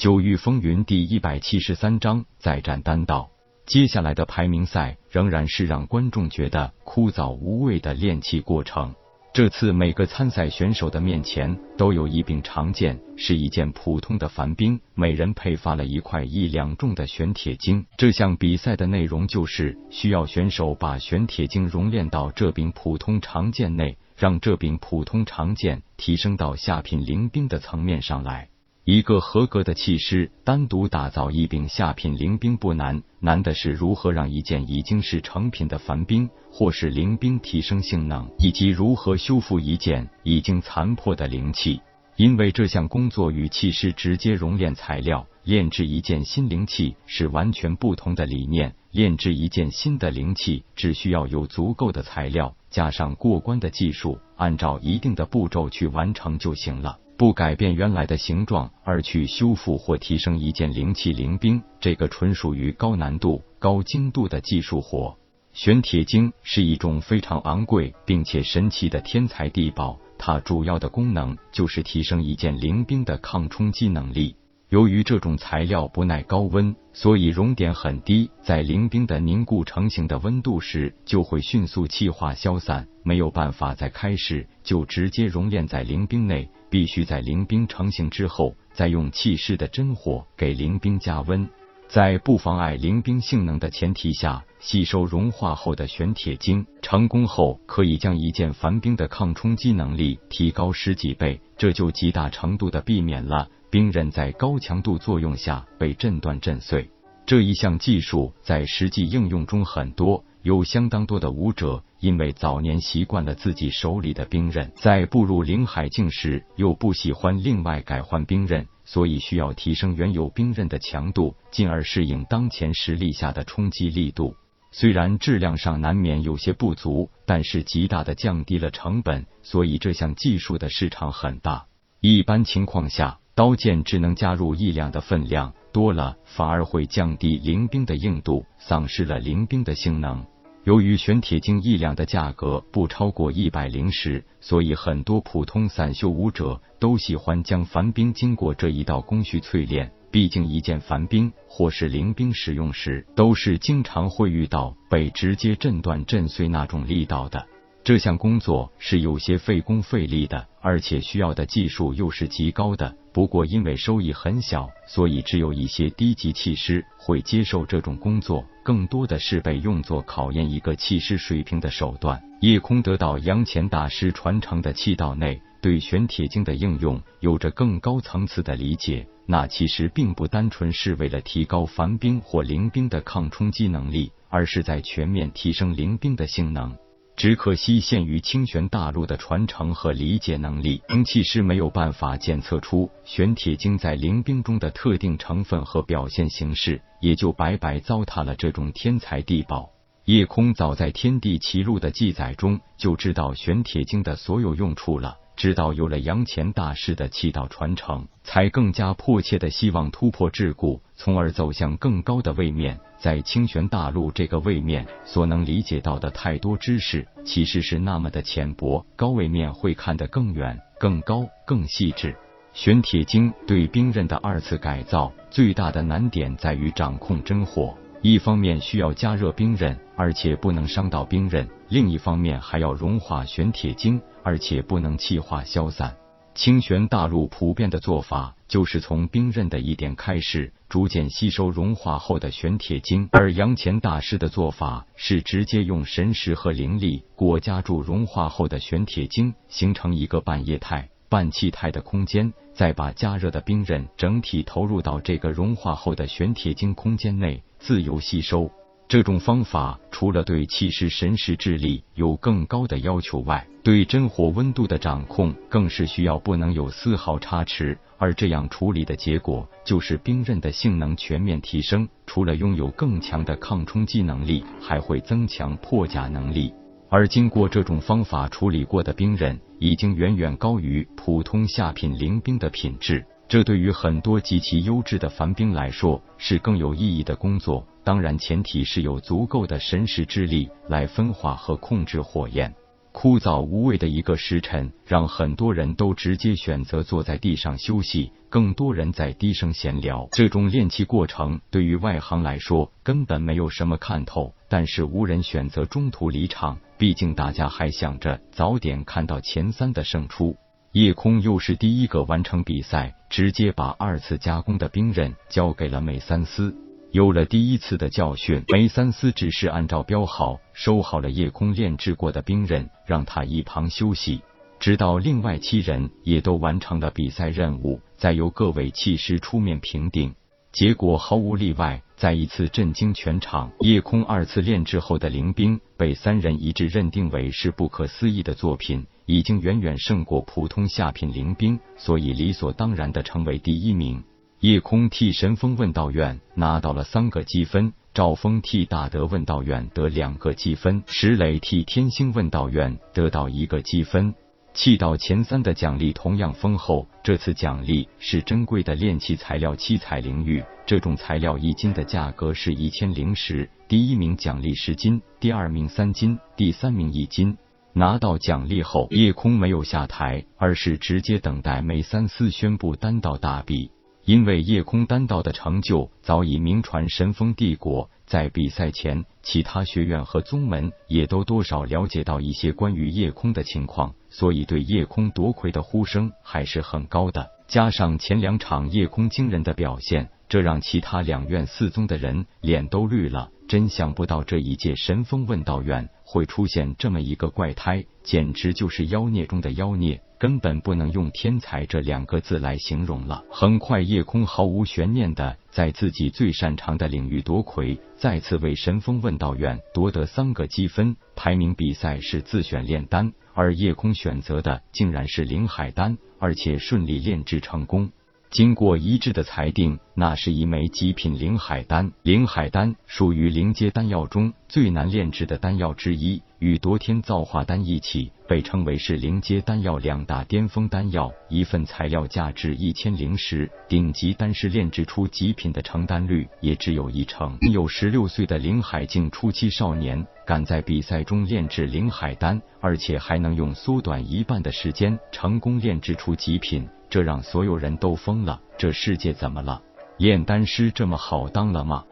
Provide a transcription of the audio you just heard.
九域风云第一百七十三章再战丹道。接下来的排名赛仍然是让观众觉得枯燥无味的练气过程。这次每个参赛选手的面前都有一柄长剑，是一件普通的凡兵，每人配发了一块一两重的玄铁晶。这项比赛的内容就是需要选手把玄铁晶熔炼到这柄普通长剑内，让这柄普通长剑提升到下品灵兵的层面上来。一个合格的气师单独打造一柄下品灵兵不难，难的是如何让一件已经是成品的凡兵或是灵兵提升性能，以及如何修复一件已经残破的灵器。因为这项工作与气师直接熔炼材料炼制一件新灵器是完全不同的理念。炼制一件新的灵器只需要有足够的材料，加上过关的技术，按照一定的步骤去完成就行了。不改变原来的形状而去修复或提升一件灵气灵兵，这个纯属于高难度、高精度的技术活。玄铁晶是一种非常昂贵并且神奇的天才地宝，它主要的功能就是提升一件灵兵的抗冲击能力。由于这种材料不耐高温，所以熔点很低，在灵冰的凝固成型的温度时，就会迅速气化消散，没有办法在开始就直接熔炼在灵冰内，必须在灵冰成型之后，再用气势的真火给灵冰加温，在不妨碍灵冰性能的前提下，吸收融化后的玄铁晶，成功后可以将一件凡冰的抗冲击能力提高十几倍，这就极大程度的避免了。兵刃在高强度作用下被震断震碎，这一项技术在实际应用中很多，有相当多的武者因为早年习惯了自己手里的兵刃，在步入灵海境时又不喜欢另外改换兵刃，所以需要提升原有兵刃的强度，进而适应当前实力下的冲击力度。虽然质量上难免有些不足，但是极大的降低了成本，所以这项技术的市场很大。一般情况下。刀剑只能加入一两的分量，多了反而会降低灵兵的硬度，丧失了灵兵的性能。由于玄铁晶一两的价格不超过一百灵石，所以很多普通散修武者都喜欢将凡兵经过这一道工序淬炼。毕竟一件凡兵或是灵兵使用时，都是经常会遇到被直接震断震碎那种力道的。这项工作是有些费工费力的，而且需要的技术又是极高的。不过因为收益很小，所以只有一些低级气师会接受这种工作，更多的是被用作考验一个气师水平的手段。夜空得到杨乾大师传承的气道内，对玄铁晶的应用有着更高层次的理解。那其实并不单纯是为了提高凡兵或灵兵的抗冲击能力，而是在全面提升灵兵的性能。只可惜限于清玄大陆的传承和理解能力，灵气师没有办法检测出玄铁晶在灵冰中的特定成分和表现形式，也就白白糟蹋了这种天才地宝。夜空早在天地奇录的记载中就知道玄铁晶的所有用处了。直到有了杨乾大师的气道传承，才更加迫切的希望突破桎梏，从而走向更高的位面。在清玄大陆这个位面，所能理解到的太多知识，其实是那么的浅薄。高位面会看得更远、更高、更细致。玄铁经对兵刃的二次改造，最大的难点在于掌控真火。一方面需要加热兵刃，而且不能伤到兵刃；另一方面还要融化玄铁晶。而且不能气化消散。清玄大陆普遍的做法就是从冰刃的一点开始，逐渐吸收融化后的玄铁晶；而杨乾大师的做法是直接用神识和灵力裹夹住融化后的玄铁晶，形成一个半液态、半气态的空间，再把加热的冰刃整体投入到这个融化后的玄铁晶空间内，自由吸收。这种方法除了对气势神识智力有更高的要求外，对真火温度的掌控更是需要不能有丝毫差池。而这样处理的结果，就是兵刃的性能全面提升。除了拥有更强的抗冲击能力，还会增强破甲能力。而经过这种方法处理过的兵刃，已经远远高于普通下品灵兵的品质。这对于很多极其优质的凡兵来说，是更有意义的工作。当然，前提是有足够的神识之力来分化和控制火焰。枯燥无味的一个时辰，让很多人都直接选择坐在地上休息，更多人在低声闲聊。这种练气过程对于外行来说根本没有什么看头，但是无人选择中途离场，毕竟大家还想着早点看到前三的胜出。夜空又是第一个完成比赛，直接把二次加工的兵刃交给了梅三思。有了第一次的教训，梅三思只是按照标号收好了夜空炼制过的兵刃，让他一旁休息，直到另外七人也都完成了比赛任务，再由各位气师出面评定。结果毫无例外，再一次震惊全场。夜空二次炼制后的灵兵被三人一致认定为是不可思议的作品，已经远远胜过普通下品灵兵，所以理所当然的成为第一名。夜空替神风问道院拿到了三个积分，赵峰替大德问道院得两个积分，石磊替天星问道院得到一个积分。气道前三的奖励同样丰厚，这次奖励是珍贵的炼器材料七彩灵玉，这种材料一斤的价格是一千灵石，第一名奖励十斤，第二名三斤，第三名一斤。拿到奖励后，夜空没有下台，而是直接等待梅三思宣布单道大比。因为夜空丹道的成就早已名传神风帝国，在比赛前，其他学院和宗门也都多少了解到一些关于夜空的情况，所以对夜空夺魁的呼声还是很高的。加上前两场夜空惊人的表现，这让其他两院四宗的人脸都绿了。真想不到这一届神风问道院会出现这么一个怪胎，简直就是妖孽中的妖孽。根本不能用天才这两个字来形容了。很快，夜空毫无悬念的在自己最擅长的领域夺魁，再次为神风问道院夺得三个积分。排名比赛是自选炼丹，而夜空选择的竟然是灵海丹，而且顺利炼制成功。经过一致的裁定，那是一枚极品灵海丹。灵海丹属于灵阶丹药中最难炼制的丹药之一，与夺天造化丹一起被称为是灵阶丹药两大巅峰丹药。一份材料价值一千灵石，顶级丹师炼制出极品的成丹率也只有一成。有十六岁的灵海境初期少年敢在比赛中炼制灵海丹，而且还能用缩短一半的时间成功炼制出极品。这让所有人都疯了，这世界怎么了？炼丹师这么好当了吗？